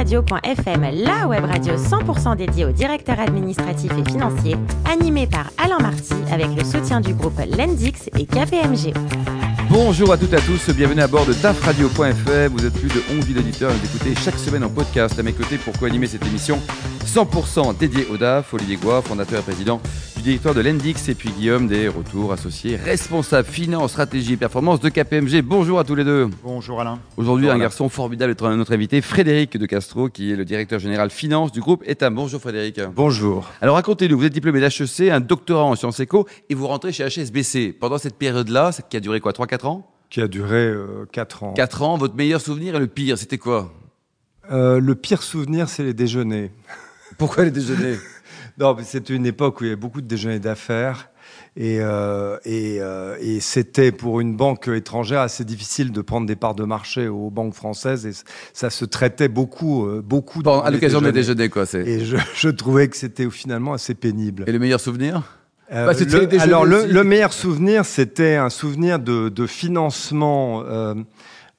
la web radio 100% dédiée aux directeurs administratifs et financiers, animée par Alain Marty avec le soutien du groupe Lendix et KPMG. Bonjour à toutes et à tous, bienvenue à bord de tafradio.fm. Vous êtes plus de 11 000 auditeurs à nous écouter chaque semaine en podcast. À mes côtés pour co-animer cette émission 100% dédiée au DAF, Olivier Goua, fondateur et président du directeur de l'Endix, et puis Guillaume des retours associés, responsable finance, stratégie et performance de KPMG. Bonjour à tous les deux. Bonjour Alain. Aujourd'hui, un garçon formidable est notre invité, Frédéric de Castro, qui est le directeur général finance du groupe Etam. Bonjour Frédéric. Bonjour. Alors racontez-nous, vous êtes diplômé d'HEC, un doctorat en sciences éco, et vous rentrez chez HSBC. Pendant cette période-là, qui a duré quoi, 3-4 ans? Qui a duré 4 ans. 4 ans, votre meilleur souvenir et le pire, c'était quoi? Euh, le pire souvenir, c'est les déjeuners. Pourquoi les déjeuners? Non, mais c'était une époque où il y avait beaucoup de déjeuners d'affaires. Et, euh, et, euh, et c'était pour une banque étrangère assez difficile de prendre des parts de marché aux banques françaises. Et ça se traitait beaucoup, euh, beaucoup. Bon, à l'occasion des déjeuners. quoi. Et je, je trouvais que c'était finalement assez pénible. Et le meilleur souvenir? Euh, Bah, le- alors le, meilleur souvenir, c'était un souvenir de, de financement, euh,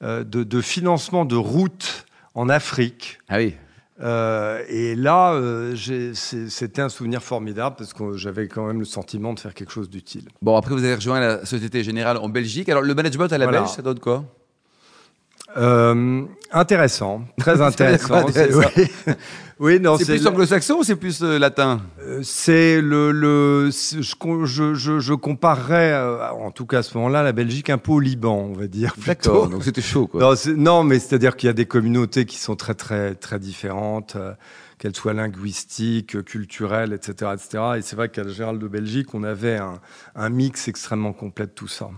de, de financement de routes en Afrique. Ah oui. Euh, et là, euh, c'était un souvenir formidable parce que j'avais quand même le sentiment de faire quelque chose d'utile. Bon, après, vous avez rejoint la Société Générale en Belgique. Alors, le management à la Voilà. Belge, ça donne quoi? Euh, intéressant, très intéressant. Oui. Oui, non, C'est plus anglo-saxon ou c'est plus euh, latin? Euh, C'est le, je, com- je, je, je comparerais, euh, en tout cas à ce moment-là, la Belgique un peu au Liban, on va dire. D'accord, plutôt. donc c'était chaud, quoi. Non, mais c'est-à-dire qu'il y a des communautés qui sont très très très différentes, qu'elles soient linguistiques, culturelles, etc., etc. Et c'est vrai qu'à la Générale de Belgique, on avait un, un mix extrêmement complet de tout ça.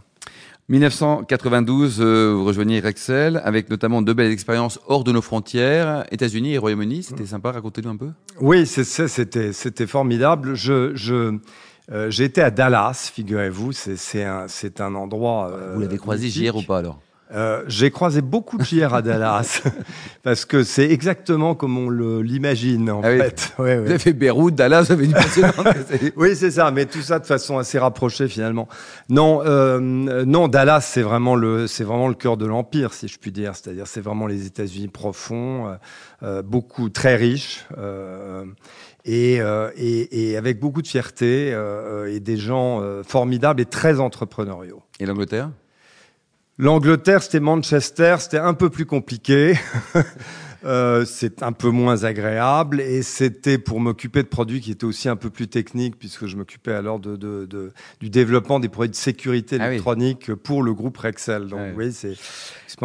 1992, euh, vous rejoignez Rexel avec notamment deux belles expériences hors de nos frontières, États-Unis et Royaume-Uni. C'était sympa, racontez-nous un peu. Oui, c'était c'était formidable. Je je euh, J'étais à Dallas, figurez-vous. C'est un c'est un endroit. euh, vous l'avez croisé mythique. JR ou pas alors? Euh, J'ai croisé beaucoup de JR à Dallas parce que c'est exactement comme on l'imagine en Ah oui. fait. Ouais, ouais. Vous avez fait Beyrouth, Dallas, vous avez une passionnante. Oui, c'est ça, mais tout ça de façon assez rapprochée finalement. Non, euh, non, Dallas, c'est vraiment le, c'est vraiment le cœur de l'empire, si je puis dire. C'est-à-dire, c'est vraiment les États-Unis profonds, euh, beaucoup très riches. et, et, et avec beaucoup de fierté et des gens formidables et très entrepreneuriaux. Et l'Angleterre? L'Angleterre, c'était Manchester, c'était un peu plus compliqué. Euh, c'est un peu moins agréable et c'était pour m'occuper de produits qui étaient aussi un peu plus techniques puisque je m'occupais alors de, de, de- du développement des produits de sécurité Ah oui. électronique pour le groupe Rexel. Donc Ah oui. oui, c'est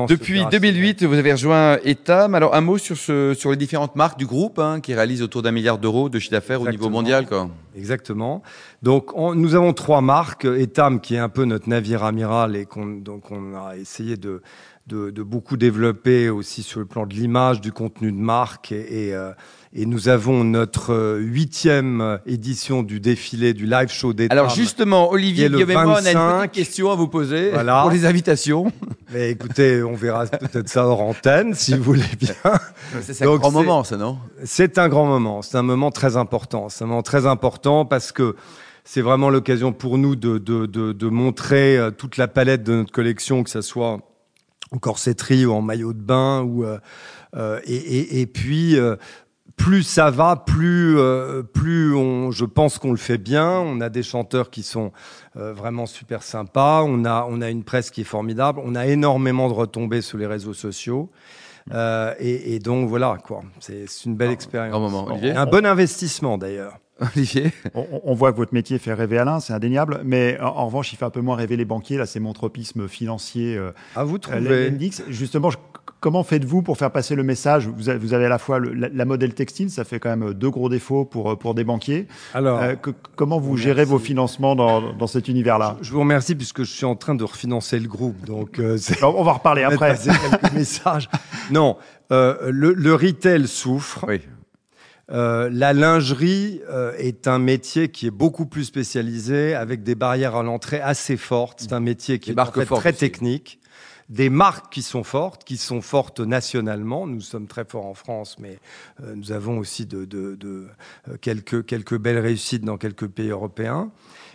Depuis opérationnelle. 2008, vous avez rejoint Etam. Alors, un mot sur, ce, sur les différentes marques du groupe hein, qui réalisent autour d'un milliard d'euros de chiffre d'affaires au niveau mondial. Quoi. Exactement. Donc, on- nous avons trois marques. Etam, qui est un peu notre navire amiral et qu'on donc on a essayé de, de, de beaucoup développer aussi sur le plan de l'image, du contenu de marque. Et, et, euh, et nous avons notre euh, huitième édition du défilé, du live show d'Etam. Alors, justement, Olivier, Guillaume et moi, on a une 25. petite question à vous poser Voilà. pour les invitations. Mais écoutez, on verra peut-être ça hors antenne, si vous voulez bien. C'est un Donc, grand moment, ça, non? C'est un grand moment, c'est un moment très important. C'est un moment très important parce que c'est vraiment l'occasion pour nous de, de, de, de montrer euh, toute la palette de notre collection, que ce soit en corsetterie ou en maillot de bain. Ou, euh, euh, et, et, et puis, euh, plus ça va, plus, euh, plus on, je pense qu'on le fait bien. On a des chanteurs qui sont euh, vraiment super sympas. On a, on a une presse qui est formidable. On a énormément de retombées sur les réseaux sociaux. Euh, et, et donc voilà quoi, c'est c'est une belle expérience. Grand moment. Olivier un bon investissement d'ailleurs. Olivier On, on voit que votre métier fait rêver Alain, c'est indéniable, mais en, en revanche, il fait un peu moins rêver les banquiers. Là, c'est mon tropisme financier. Euh, À vous euh, trouver. l'Index. Justement, je- comment faites-vous pour faire passer le message? Vous avez, vous avez à la fois le- la, la modèle textile, ça fait quand même deux gros défauts pour, euh, pour des banquiers. Alors, Euh, que- comment vous merci. gérez vos financements dans, dans cet univers-là? Je vous remercie puisque je suis en train de refinancer le groupe, donc euh, On va reparler après. quelques messages. Non, euh, le, le retail souffre. Oui. Euh, la lingerie euh, est un métier qui est beaucoup plus spécialisé, avec des barrières à l'entrée assez fortes. C'est un métier qui Des est en fait très aussi. technique. Des marques qui sont fortes, qui sont fortes nationalement. Nous sommes très forts en France, mais euh, nous avons aussi de, de- de, euh, quelques, quelques belles réussites dans quelques pays européens.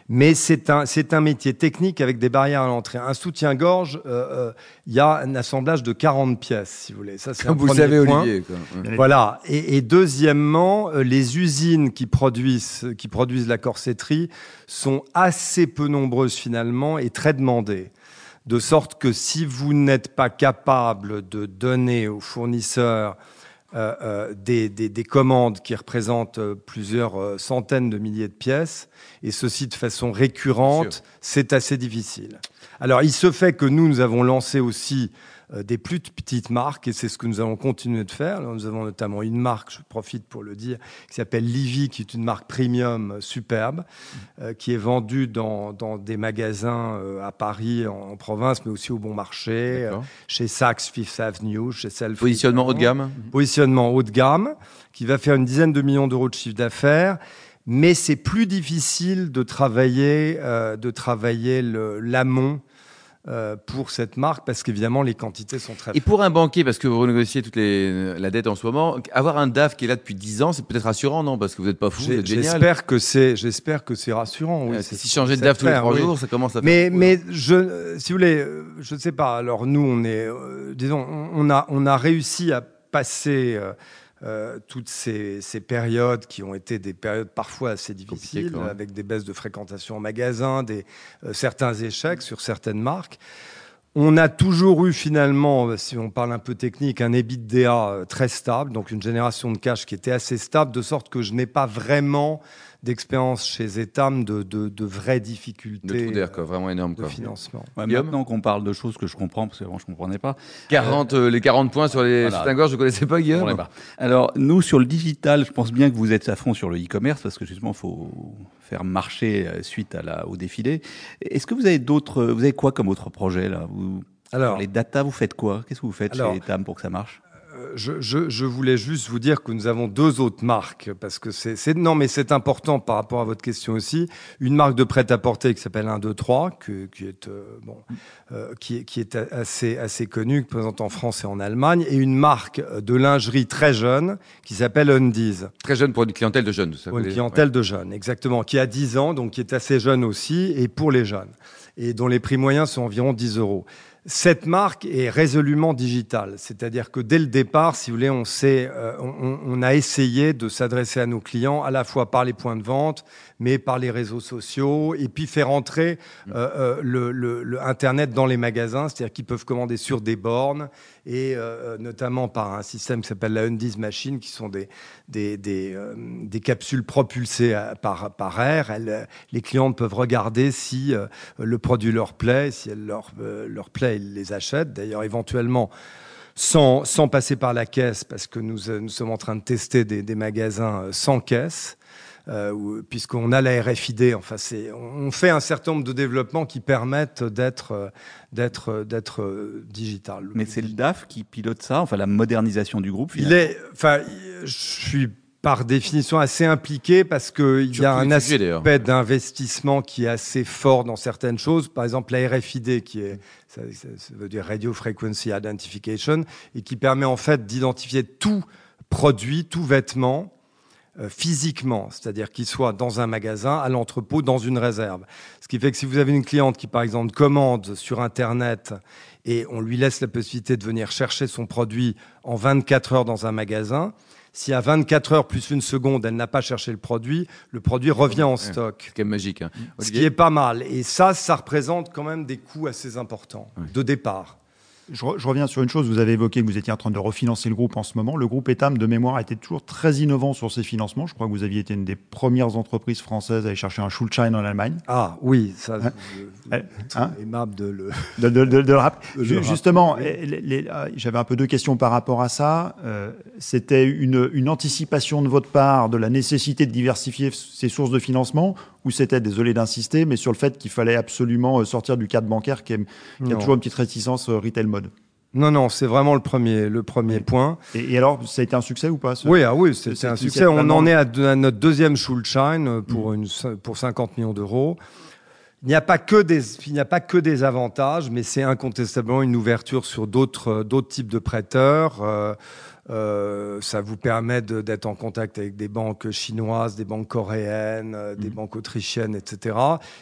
Mais c'est un, c'est un métier technique avec des barrières à l'entrée. Un soutien-gorge, euh, euh, il y a un assemblage de 40 pièces, si vous voulez. Ça, c'est Comme un vous le savez, point. Olivier. quoi. Ouais. Voilà. Et, et deuxièmement, euh, les usines qui produisent, qui produisent la corsetterie sont assez peu nombreuses finalement et très demandées. De sorte que si vous n'êtes pas capable de donner aux fournisseurs euh, euh, des, des- des commandes qui représentent euh, plusieurs centaines de milliers de pièces, et ceci de façon récurrente, c'est assez difficile. Alors, il se fait que nous, nous avons lancé aussi des plus petites marques, et c'est ce que nous allons continuer de faire. Nous avons notamment une marque, je profite pour le dire, qui s'appelle Livy, qui est une marque premium euh, superbe, euh, qui est vendue dans, dans des magasins euh, à Paris, en, en province, mais aussi au bon marché, euh, chez Saks Fifth Avenue, chez Selfridges. Positionnement haut de gamme. Positionnement haut de gamme, qui va faire une dizaine de millions d'euros de chiffre d'affaires. Mais c'est plus difficile de travailler, euh, de travailler le- l'amont euh, pour cette marque parce qu'évidemment les quantités sont très Et pour un banquier, parce que vous renégociez toute les, la dette en ce moment, avoir un DAF qui est là depuis 10 ans, c'est peut-être rassurant, non? Parce que vous n'êtes pas fou, vous êtes génial. J'espère que c'est, j'espère que c'est rassurant. Oui, Euh, si changer de DAF tous les clair, trois oui. jours, ça commence à faire Mais, beaucoup, mais je, euh, si vous voulez, euh, je ne sais pas. Alors nous, on est, euh, disons, on, on a, on a réussi à passer euh, toutes ces, ces périodes qui ont été des périodes parfois assez difficiles, avec des baisses de fréquentation en magasin, des euh, certains échecs sur certaines marques. On a toujours eu finalement, si on parle un peu technique, un EBITDA euh, très stable, donc une génération de cash qui était assez stable, de sorte que je n'ai pas vraiment d'expérience chez Etam de, de, de vraies De difficultés trou d'air, quoi, vraiment énorme. de Quoi. financement. Ouais, maintenant qu'on parle de choses que je comprends, parce que avant je comprenais pas. 40, euh, les 40 points sur les Voilà. soutiens-gorge, je ne connaissais pas, Guillaume pas. Alors nous sur le digital, je pense bien que vous êtes à fond sur le e-commerce parce que justement faut faire marcher euh, suite à la, au défilé. Est-ce que vous avez d'autres, vous avez quoi comme autre projet là? Vous, Alors, les data, vous faites quoi? Qu'est-ce que vous faites Alors, chez Etam pour que ça marche? Je, je, je voulais juste vous dire que nous avons deux autres marques, parce que c'est, c'est non, mais c'est important par rapport à votre question aussi. Une marque de prêt-à-porter qui s'appelle 1, 2, 3, que, qui est euh, bon, euh, qui est qui est assez assez connue, présente en France et en Allemagne, et une marque de lingerie très jeune qui s'appelle Undies. Très jeune pour une clientèle de jeunes. Ça Pour une clientèle de jeunes, exactement, qui a 10 ans, donc qui est assez jeune aussi, et pour les jeunes, et dont les prix moyens sont environ 10 euros. Cette marque est résolument digitale, c'est-à-dire que dès le départ, si vous voulez, euh, on, a essayé de s'adresser à nos clients à la fois par les points de vente, mais par les réseaux sociaux, et puis faire entrer euh, euh, dans les magasins, c'est-à-dire qu'ils peuvent commander sur des bornes, et euh, notamment par un système qui s'appelle la Undies Machine, qui sont des, capsules propulsées par, par air. Les clients peuvent regarder si le produit leur plaît, si elle leur plaît, ils les achètent. D'ailleurs, éventuellement, sans, sans passer par la caisse, parce que nous, euh, nous sommes en train de tester des, des magasins euh, sans caisse. Euh, puisqu'on a la RFID, enfin c'est, on fait un certain nombre de développements qui permettent d'être, d'être, d'être digital. Mais c'est le DAF qui pilote ça, enfin la modernisation du groupe. Il est, enfin, je suis par définition assez impliqué parce que il y a un aspect d'investissement qui est assez fort dans certaines choses. Par exemple, la RFID, qui est, ça veut dire Radio Frequency Identification, et qui permet en fait d'identifier tout produit, tout vêtement, euh, physiquement, c'est-à-dire qu'il soit dans un magasin, à l'entrepôt, dans une réserve. Ce qui fait que si vous avez une cliente qui, par exemple, commande sur Internet et on lui laisse la possibilité de venir chercher son produit en 24 heures dans un magasin, si à 24 heures plus une seconde, elle n'a pas cherché le produit, le produit revient en stock. C'est quand même magique. hein. Ce qui est pas mal. Et ça, ça représente quand même des coûts assez importants de départ. Je, re- je reviens sur une chose, vous avez évoqué que vous étiez en train de refinancer le groupe en ce moment. Le groupe Etam, de mémoire, était toujours très innovant sur ses financements. Je crois que vous aviez été une des premières entreprises françaises à aller chercher un Schuldschein en Allemagne. Ah oui, ça, Hein Eh, hein aimable de le. de, de, de- de le rap. De le Ju- rappeler, Justement, euh, j'avais un peu deux questions par rapport à ça. Euh, C'était une, une anticipation de votre part de la nécessité de diversifier ses sources de financement ou c'était, désolé d'insister, mais sur le fait qu'il fallait absolument euh, sortir du cadre bancaire qui, est- qui a toujours une petite réticence euh, retail mode Non, non, c'est vraiment le premier, le premier point. et, et alors, ça a été un succès ou pas ce- Oui, ah oui, c'est un succès. On en est à, de- à notre deuxième Schuldschein euh, pour, une, pour 50 millions d'euros. Il n'y a pas que des, il n'y a pas que des avantages, mais c'est incontestablement une ouverture sur d'autres, d'autres types de prêteurs. Euh, Euh, ça vous permet d'être en contact avec des banques chinoises, des banques coréennes, euh, des Mhm. banques autrichiennes, etc.,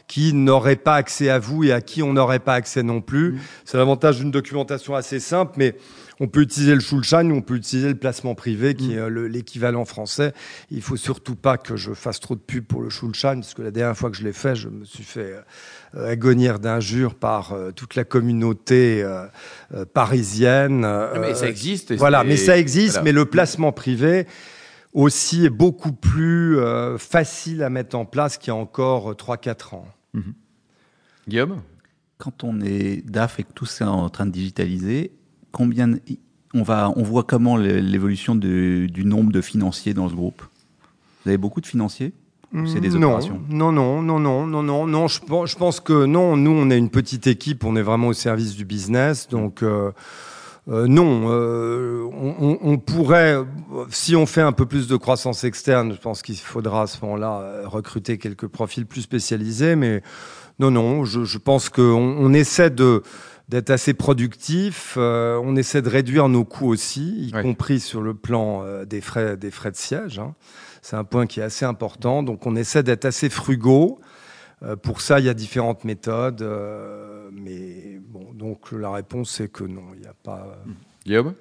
qui n'auraient pas accès à vous et à qui on n'aurait pas accès non plus. Mhm. C'est l'avantage d'une documentation assez simple, mais on peut utiliser le Schuldschein ou on peut utiliser le placement privé, qui est euh, le- l'équivalent français. Il faut surtout pas que je fasse trop de pub pour le Schuldschein, parce que la dernière fois que je l'ai fait, je me suis fait euh, agonir d'injures par euh, toute la communauté euh, euh, parisienne. euh, Mais ça existe. voilà, c'est- mais ça existe, voilà. mais le placement privé aussi est beaucoup plus euh, facile à mettre en place qu'il y a encore euh, 3-4 ans. Guillaume? Quand on est DAF et que tout ça est en train de digitaliser, combien on va, on voit comment l'évolution du nombre de financiers dans ce groupe? Vous avez beaucoup de financiers? C'est des non, opérations Non, non, non, non, non, non, non. Je, pense- je pense que non. Nous, on est une petite équipe. On est vraiment au service du business. Donc, euh, euh, non. euh, on, pourrait, si on fait un peu plus de croissance externe, je pense qu'il faudra à ce moment-là recruter quelques profils plus spécialisés. Mais non, non. Je, je pense qu'on on essaie de d'être assez productif. euh, on essaie de réduire nos coûts aussi, y Ouais. compris sur le plan des frais des frais de siège. hein. C'est un point qui est assez important. Donc, on essaie d'être assez frugaux. Euh, pour ça, il y a différentes méthodes. euh, mais bon, donc la réponse, c'est que non, il n'y a pas. Guillaume?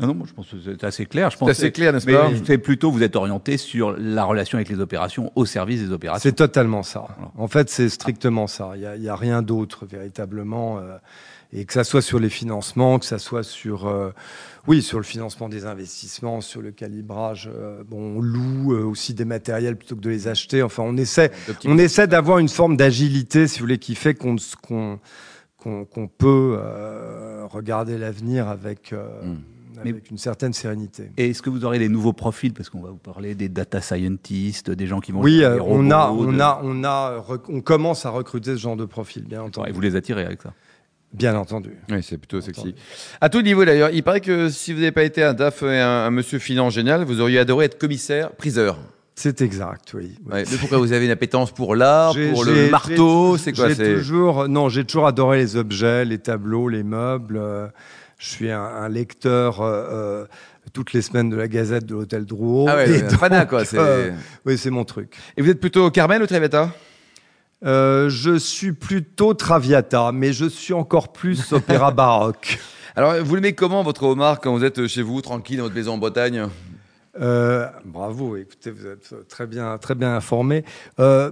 Non, non, moi, je pense que c'est assez clair. Je pense assez clair, n'est-ce pas c'est plutôt, vous êtes orienté sur la relation avec les opérations, au service des opérations. C'est totalement ça. Voilà. En fait, c'est strictement ça. Il n'y a, rien d'autre véritablement. euh, et que ça soit sur les financements, que ça soit sur, euh, oui, sur le financement des investissements, sur le calibrage. euh, bon, on loue aussi des matériels plutôt que de les acheter. Enfin, on essaie, on essaie d'avoir une forme d'agilité, si vous voulez, qui fait qu'on qu'on qu'on qu'on peut regarder l'avenir avec, euh, Mm. Avec une certaine sérénité. Et est-ce que vous aurez des nouveaux profils? Parce qu'on va vous parler des data scientists, des gens qui vont. Oui, faire euh, des on, a, on, de- a, on, a, on commence à recruter ce genre de profil, bien entendu. Et vous les attirez avec ça. Bien entendu. Oui, c'est plutôt sexy. Entendu. À tout niveau d'ailleurs, il paraît que si vous n'avez pas été un DAF et un, un monsieur finance génial, vous auriez adoré être commissaire, priseur. C'est exact, oui. Oui. Ouais, mais pourquoi vous avez une appétence pour l'art, pour le marteau? j'ai- C'est quoi J'ai c'est- toujours, non, j'ai toujours adoré les objets, les tableaux, les meubles. euh, je suis un, un lecteur euh, euh, toutes les semaines de la Gazette de l'Hôtel Drouot. Ah ouais, donc, quoi. c'est- euh, oui, c'est mon truc. Et vous êtes plutôt Carmel ou Euh, je suis plutôt Traviata, mais je suis encore plus opéra baroque. Alors, vous l'aimez comment votre homard quand vous êtes chez vous, tranquille, dans votre maison en Bretagne? Euh, bravo, écoutez, vous êtes très bien, très bien informé. Euh,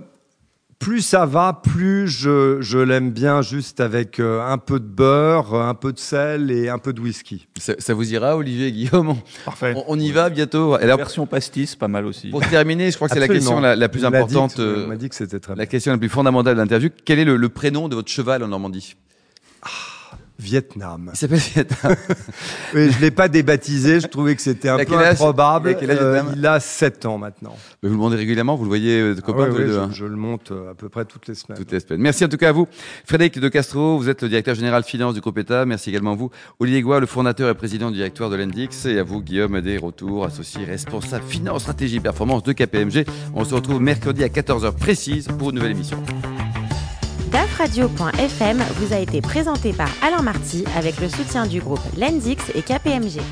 plus ça va, plus je, je l'aime bien juste avec euh, un peu de beurre, un peu de sel et un peu de whisky. ça, ça vous ira, Olivier et Guillaume? Parfait. on, on y va bientôt. Et La version pastis, pas mal aussi. pour terminer, je crois que c'est la question la, la plus dit importante, que- euh, on m'a dit que c'était très la bien. question la plus fondamentale de l'interview. Quel est le, le prénom de votre cheval en Normandie? Vietnam. Il s'appelle Vietnam. Oui, je l'ai pas débaptisé, je trouvais que c'était un peu âge improbable. Il a Euh, il a 7 ans maintenant. Vous le demandez régulièrement, vous le voyez euh, de Ah ouais, ouais, deux. je, hein. je le monte euh, à peu près toutes les semaines. Toutes les semaines. Merci en tout cas à vous, Frédéric de Castro. Vous êtes le directeur général finance du groupe État. Merci également à vous, Olivier Goua, le fondateur et président du directoire de l'Endix. Et à vous, Guillaume des Retours, associé responsable finance, stratégie, performance de KPMG. On se retrouve mercredi à 14h précise pour une nouvelle émission. DAFradio.fm vous a été présenté par Alain Marty avec le soutien du groupe Lendix et KPMG.